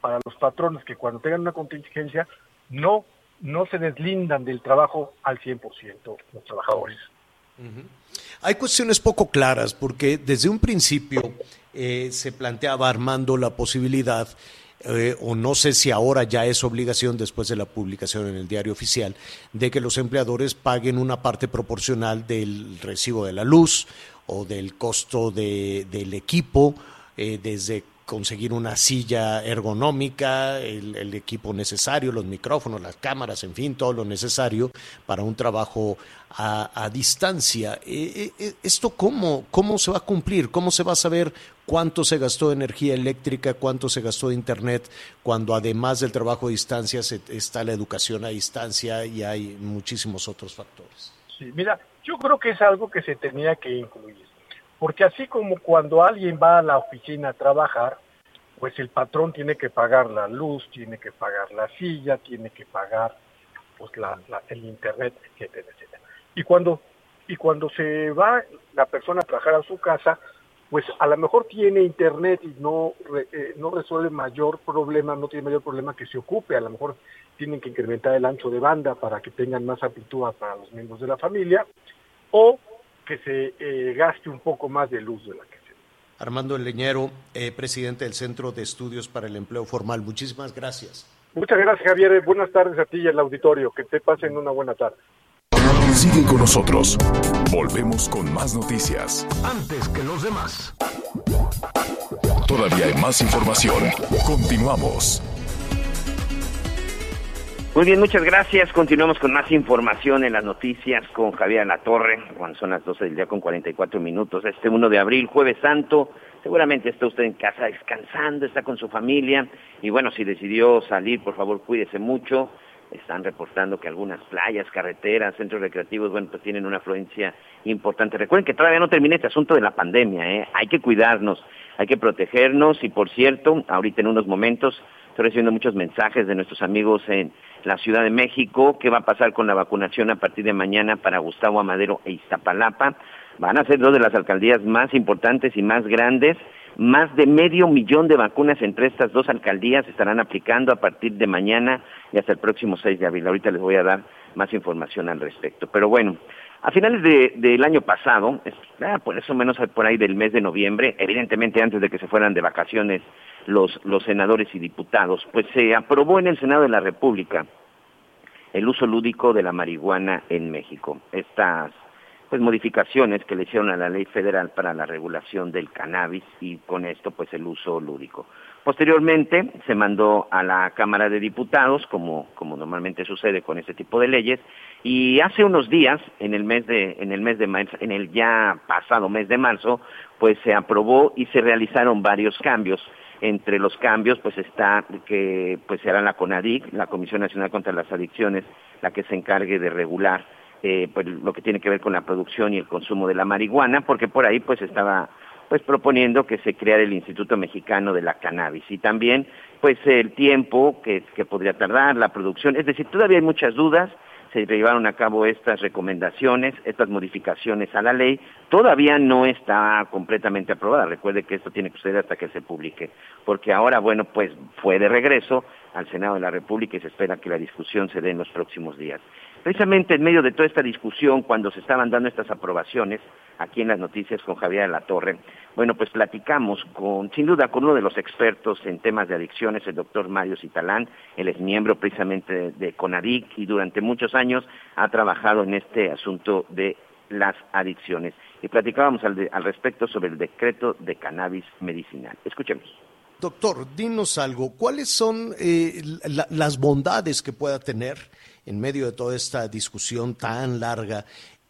para los patrones que cuando tengan una contingencia no no se deslindan del trabajo al 100% los trabajadores. Hay cuestiones poco claras porque desde un principio eh, se planteaba Armando la posibilidad eh, o no sé si ahora ya es obligación después de la publicación en el diario oficial, de que los empleadores paguen una parte proporcional del recibo de la luz o del costo de, del equipo, eh, desde conseguir una silla ergonómica, el, equipo necesario, los micrófonos, las cámaras, en fin, todo lo necesario para un trabajo a, distancia. Eh, eh, ¿Esto cómo, cómo se va a cumplir? ¿Cómo se va a saber cuánto se gastó de energía eléctrica, cuánto se gastó de internet, cuando además del trabajo a distancia está la educación a distancia y hay muchísimos otros factores? Sí, mira, yo creo que es algo que se tenía que incluir. Porque así como cuando alguien va a la oficina a trabajar, pues el patrón tiene que pagar la luz, tiene que pagar la silla, tiene que pagar pues la, el internet, etcétera, etcétera. Y cuando y cuando se va la persona a trabajar a su casa, pues a lo mejor tiene internet y no eh, no resuelve mayor problema, no tiene mayor problema que se ocupe, a lo mejor tienen que incrementar el ancho de banda para que tengan más amplitud para los miembros de la familia, o que se eh, gaste un poco más de luz de la Armando Leñero, eh, presidente del Centro de Estudios para el Empleo Formal, muchísimas gracias. Muchas gracias, Javier. Buenas tardes a ti y al auditorio. Que te pasen una buena tarde. Sigue con nosotros. Volvemos con más noticias. Antes que los demás. Todavía hay más información. Continuamos. Muy bien, muchas gracias. Continuamos con más información en las noticias con Javier La Torre, cuando son las 12 del día con 44 minutos. Este 1 de abril, jueves santo, seguramente está usted en casa descansando, está con su familia y bueno, si decidió salir, por favor, cuídese mucho. Están reportando que algunas playas, carreteras, centros recreativos, bueno, pues tienen una afluencia importante. Recuerden que todavía no termina este asunto de la pandemia, ¿eh? Hay que cuidarnos, hay que protegernos y por cierto, ahorita en unos momentos estoy recibiendo muchos mensajes de nuestros amigos en la Ciudad de México, qué va a pasar con la vacunación a partir de mañana para Gustavo Amadero e Iztapalapa. Van a ser dos de las alcaldías más importantes y más grandes. Más de medio millón de vacunas entre estas dos alcaldías estarán aplicando a partir de mañana y hasta el próximo 6 de abril. Ahorita les voy a dar más información al respecto. Pero bueno, a finales del año pasado, ah, por eso menos por ahí del mes de noviembre, evidentemente antes de que se fueran de vacaciones los, los senadores y diputados, pues se aprobó en el Senado de la República el uso lúdico de la marihuana en México. Estas pues modificaciones que le hicieron a la ley federal para la regulación del cannabis y con esto pues el uso lúdico. Posteriormente se mandó a la Cámara de Diputados, como, como normalmente sucede con este tipo de leyes, y hace unos días, en el mes de, en el mes de marzo, en el ya pasado mes de marzo, pues se aprobó y se realizaron varios cambios Entre los cambios, pues está que pues será la CONADIC, la Comisión Nacional contra las Adicciones, la que se encargue de regular eh, pues lo que tiene que ver con la producción y el consumo de la marihuana, porque por ahí pues estaba pues proponiendo que se creara el Instituto Mexicano de la Cannabis. Y también pues el tiempo que, que podría tardar, la producción, es decir, todavía hay muchas dudas, se llevaron a cabo estas recomendaciones, estas modificaciones a la ley, todavía no está completamente aprobada. Recuerde que esto tiene que suceder hasta que se publique, porque ahora, bueno, pues fue de regreso al Senado de la República y se espera que la discusión se dé en los próximos días. Precisamente en medio de toda esta discusión, cuando se estaban dando estas aprobaciones, aquí en las noticias con Javier de la Torre, bueno, pues platicamos con, sin duda, con uno de los expertos en temas de adicciones, el doctor Mario Citalán, él es miembro precisamente de, CONADIC y durante muchos años ha trabajado en este asunto de las adicciones. Y platicábamos al, respecto sobre el decreto de cannabis medicinal. Escuchemos. Doctor, dinos algo, ¿cuáles son eh, las bondades que pueda tener en medio de toda esta discusión tan larga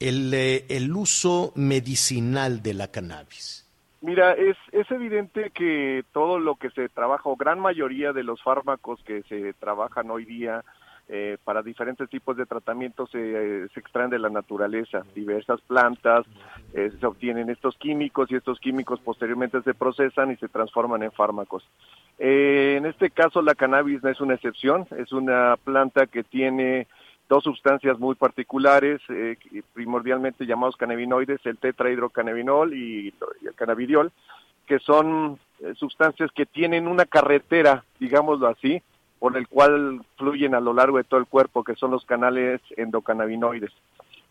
el, eh, el uso medicinal de la cannabis? Mira, es, es evidente que todo lo que se trabaja, o gran mayoría de los fármacos que se trabajan hoy día eh, para diferentes tipos de tratamientos se, se, extraen de la naturaleza, diversas plantas, eh, se obtienen estos químicos y estos químicos posteriormente se procesan y se transforman en fármacos. Eh, en este caso la cannabis no es una excepción, es una planta que tiene dos sustancias muy particulares, eh, primordialmente llamados cannabinoides, el tetrahidrocannabinol y, el cannabidiol, que son eh, sustancias que tienen una carretera, digámoslo así, por el cual fluyen a lo largo de todo el cuerpo, que son los canales endocannabinoides.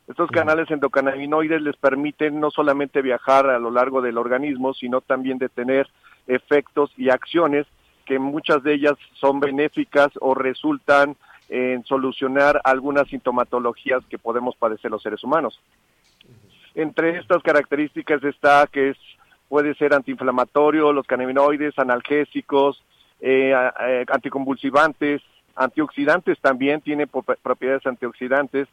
Estos canales endocannabinoides les permiten no solamente viajar a lo largo del organismo, sino también de tener efectos y acciones que muchas de ellas son benéficas o resultan en solucionar algunas sintomatologías que podemos padecer los seres humanos. Entre estas características está que es, puede ser antiinflamatorio, los cannabinoides, analgésicos, eh, anticonvulsivantes, antioxidantes también, tiene propiedades antioxidantes,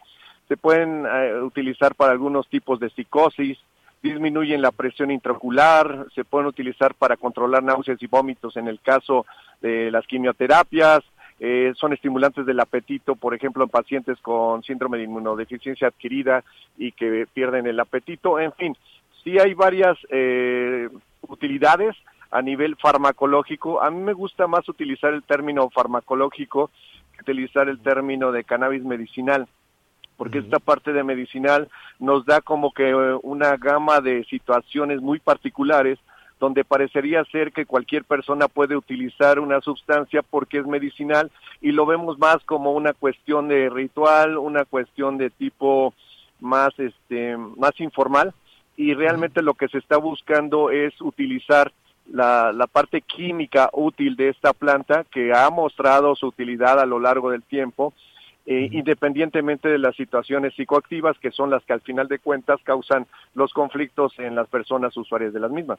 se pueden eh, utilizar para algunos tipos de psicosis, disminuyen la presión intraocular, se pueden utilizar para controlar náuseas y vómitos en el caso de las quimioterapias, eh, son estimulantes del apetito, por ejemplo, en pacientes con síndrome de inmunodeficiencia adquirida y que pierden el apetito. En fin, sí hay varias eh, utilidades a nivel farmacológico. A mí me gusta más utilizar el término farmacológico que utilizar el término de cannabis medicinal porque esta parte de medicinal nos da como que una gama de situaciones muy particulares donde parecería ser que cualquier persona puede utilizar una sustancia porque es medicinal y lo vemos más como una cuestión de ritual, una cuestión de tipo más este más informal y realmente lo que se está buscando es utilizar la, la parte química útil de esta planta que ha mostrado su utilidad a lo largo del tiempo eh, independientemente de las situaciones psicoactivas que son las que al final de cuentas causan los conflictos en las personas usuarias de las mismas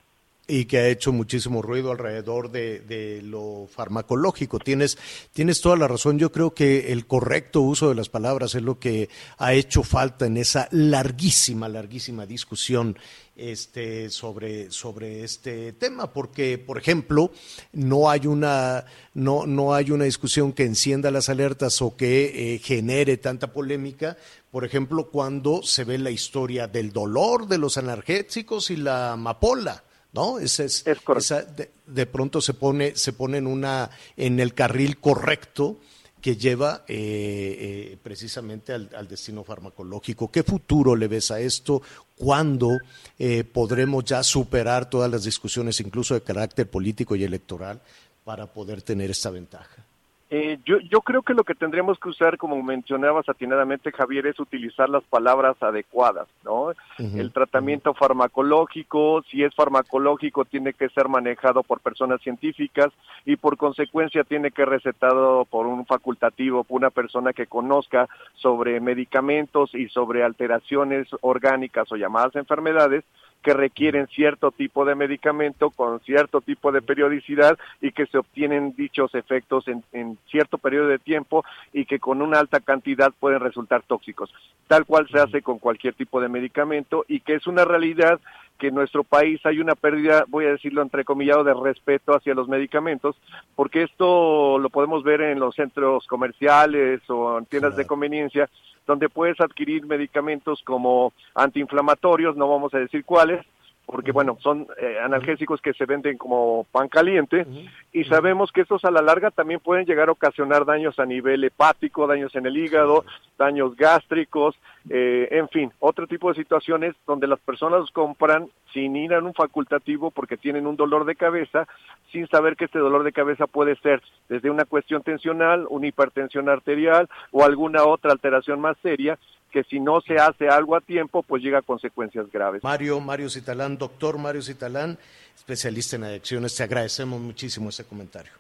y que ha hecho muchísimo ruido alrededor de, lo farmacológico. Tienes, tienes toda la razón. Yo creo que el correcto uso de las palabras es lo que ha hecho falta en esa larguísima, larguísima discusión este, sobre, sobre este tema, porque, por ejemplo, no hay una, no, no hay una discusión que encienda las alertas o que eh, genere tanta polémica, por ejemplo, cuando se ve la historia del dolor de los analgésicos y la amapola. ¿No? es, esa de, pronto se pone, se pone en, una, en el carril correcto que lleva eh, eh, precisamente al, destino farmacológico. ¿Qué futuro le ves a esto? ¿Cuándo eh, podremos ya superar todas las discusiones, incluso de carácter político y electoral, para poder tener esta ventaja? Eh, yo, yo creo que lo que tendríamos que usar, como mencionabas atinadamente, Javier, es utilizar las palabras adecuadas, ¿no? El tratamiento farmacológico, si es farmacológico, tiene que ser manejado por personas científicas y por consecuencia tiene que recetado por un facultativo, por una persona que conozca sobre medicamentos y sobre alteraciones orgánicas o llamadas enfermedades que requieren cierto tipo de medicamento con cierto tipo de periodicidad y que se obtienen dichos efectos en, en, cierto periodo de tiempo y que con una alta cantidad pueden resultar tóxicos, tal cual se hace con cualquier tipo de medicamento y que es una realidad que en nuestro país hay una pérdida, voy a decirlo entrecomillado, de respeto hacia los medicamentos, porque esto lo podemos ver en los centros comerciales o en tiendas de conveniencia, donde puedes adquirir medicamentos como antiinflamatorios, no vamos a decir cuáles, porque bueno, son eh, analgésicos que se venden como pan caliente y sabemos que estos a la larga también pueden llegar a ocasionar daños a nivel hepático, daños en el hígado, daños gástricos, eh, en fin, otro tipo de situaciones donde las personas los compran sin ir a un facultativo porque tienen un dolor de cabeza, sin saber que este dolor de cabeza puede ser desde una cuestión tensional, una hipertensión arterial o alguna otra alteración más seria que si no se hace algo a tiempo, pues llega a consecuencias graves. Mario, Mario Citalán, doctor Mario Citalán, especialista en adicciones, te agradecemos muchísimo ese comentario.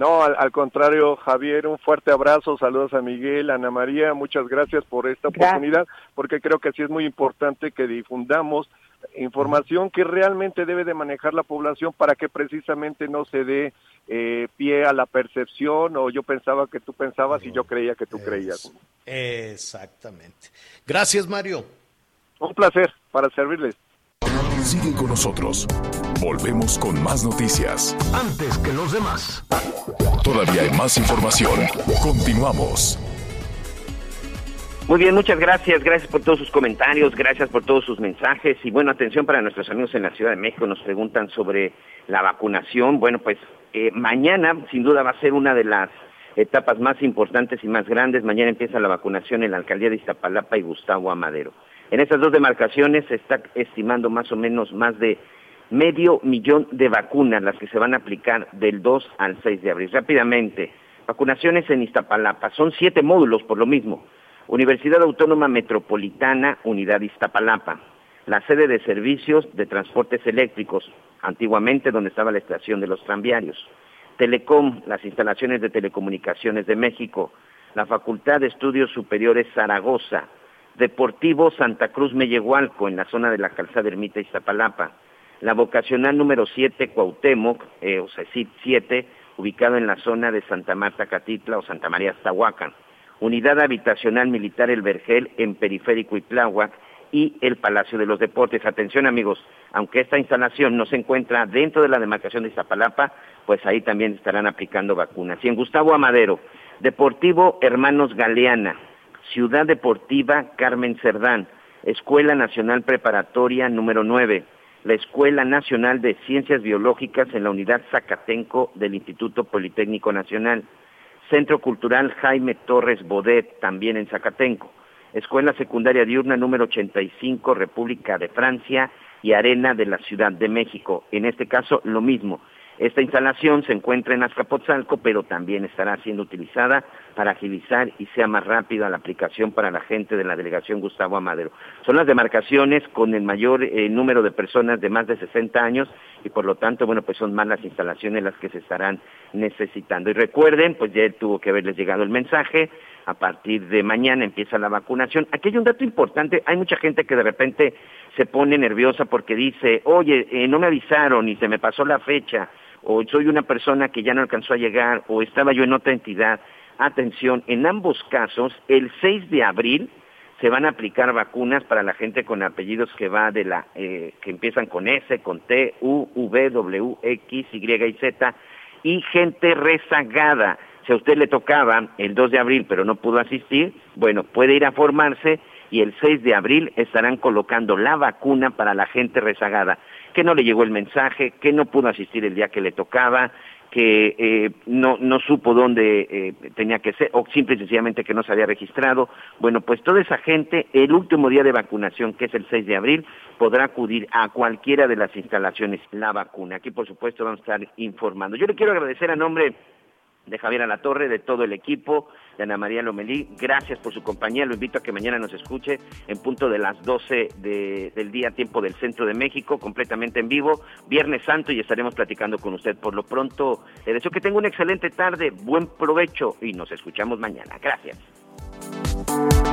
No, al, contrario, Javier, un fuerte abrazo, saludos a Miguel, Ana María, muchas gracias por esta oportunidad, porque creo que sí es muy importante que difundamos información que realmente debe de manejar la población para que precisamente no se dé eh, pie a la percepción o yo pensaba que tú pensabas y yo creía que tú creías. Exactamente. Gracias, Mario. Un placer para servirles. Sigue con nosotros. Volvemos con más noticias. Antes que los demás. Todavía hay más información. Continuamos. Muy bien, muchas gracias. Gracias por todos sus comentarios, gracias por todos sus mensajes. Y bueno, atención para nuestros amigos en la Ciudad de México, nos preguntan sobre la vacunación. Bueno, pues eh, mañana sin duda va a ser una de las etapas más importantes y más grandes. Mañana empieza la vacunación en la alcaldía de Iztapalapa y Gustavo Amadero. En estas dos demarcaciones se está estimando más o menos más de medio millón de vacunas las que se van a aplicar del 2 al 6 de abril. Rápidamente, vacunaciones en Iztapalapa. Son siete módulos por lo mismo. Universidad Autónoma Metropolitana, Unidad Iztapalapa, la sede de servicios de transportes eléctricos, antiguamente donde estaba la estación de los tranviarios, Telecom, las instalaciones de telecomunicaciones de México, la Facultad de Estudios Superiores Zaragoza, Deportivo Santa Cruz Mellehualco, en la zona de la calzada Ermita Iztapalapa, la vocacional número 7 Cuauhtémoc, eh, o sea, 7, ubicado en la zona de Santa Marta Catitla o Santa María Aztahuacan, Unidad Habitacional Militar El Vergel en Periférico y Tláhuac y el Palacio de los Deportes. Atención amigos, aunque esta instalación no se encuentra dentro de la demarcación de Iztapalapa, pues ahí también estarán aplicando vacunas. Y en Gustavo Amadero, Deportivo Hermanos Galeana, Ciudad Deportiva Carmen Cerdán, Escuela Nacional Preparatoria número 9, la Escuela Nacional de Ciencias Biológicas en la Unidad Zacatenco del Instituto Politécnico Nacional, Centro Cultural Jaime Torres Bodet, también en Zacatenco, Escuela Secundaria Diurna número 85, República de Francia y Arena de la Ciudad de México. En este caso, lo mismo. Esta instalación se encuentra en Azcapotzalco, pero también estará siendo utilizada para agilizar y sea más rápida la aplicación para la gente de la delegación Gustavo Amadero. Son las demarcaciones con el mayor eh, número de personas de más de 60 años y por lo tanto, bueno, pues son más las instalaciones las que se estarán necesitando. Y recuerden, pues ya tuvo que haberles llegado el mensaje, a partir de mañana empieza la vacunación. Aquí hay un dato importante, hay mucha gente que de repente se pone nerviosa porque dice, oye, eh, no me avisaron y se me pasó la fecha o soy una persona que ya no alcanzó a llegar, o estaba yo en otra entidad. Atención, en ambos casos, el 6 de abril se van a aplicar vacunas para la gente con apellidos que va de la eh, que empiezan con S, con T, U, V, W, X, Y y Z y gente rezagada. Si a usted le tocaba el 2 de abril pero no pudo asistir, bueno, puede ir a formarse y el 6 de abril estarán colocando la vacuna para la gente rezagada que no le llegó el mensaje, que no pudo asistir el día que le tocaba, que eh, no, no supo dónde eh, tenía que ser, o simple y sencillamente que no se había registrado. Bueno, pues toda esa gente, el último día de vacunación, que es el 6 de abril, podrá acudir a cualquiera de las instalaciones la vacuna. Aquí, por supuesto, vamos a estar informando. Yo le quiero agradecer a nombre de Javier Alatorre, de todo el equipo, de Ana María Lomelí. Gracias por su compañía. Lo invito a que mañana nos escuche en punto de las 12 del día, tiempo del centro de México, completamente en vivo, Viernes Santo, y estaremos platicando con usted. Por lo pronto, le deseo que tenga una excelente tarde, buen provecho y nos escuchamos mañana. Gracias. Gracias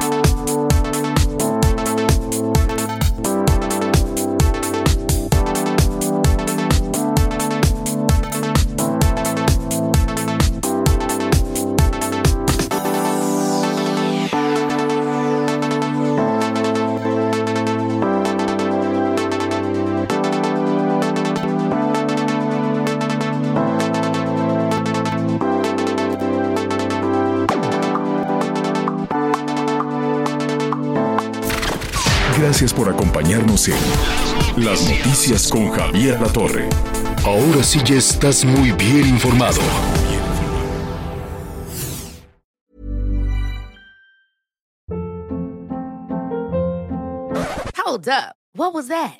Las Noticias con Javier La Torre. Ahora sí ya estás muy bien informado. Hold up. What was that?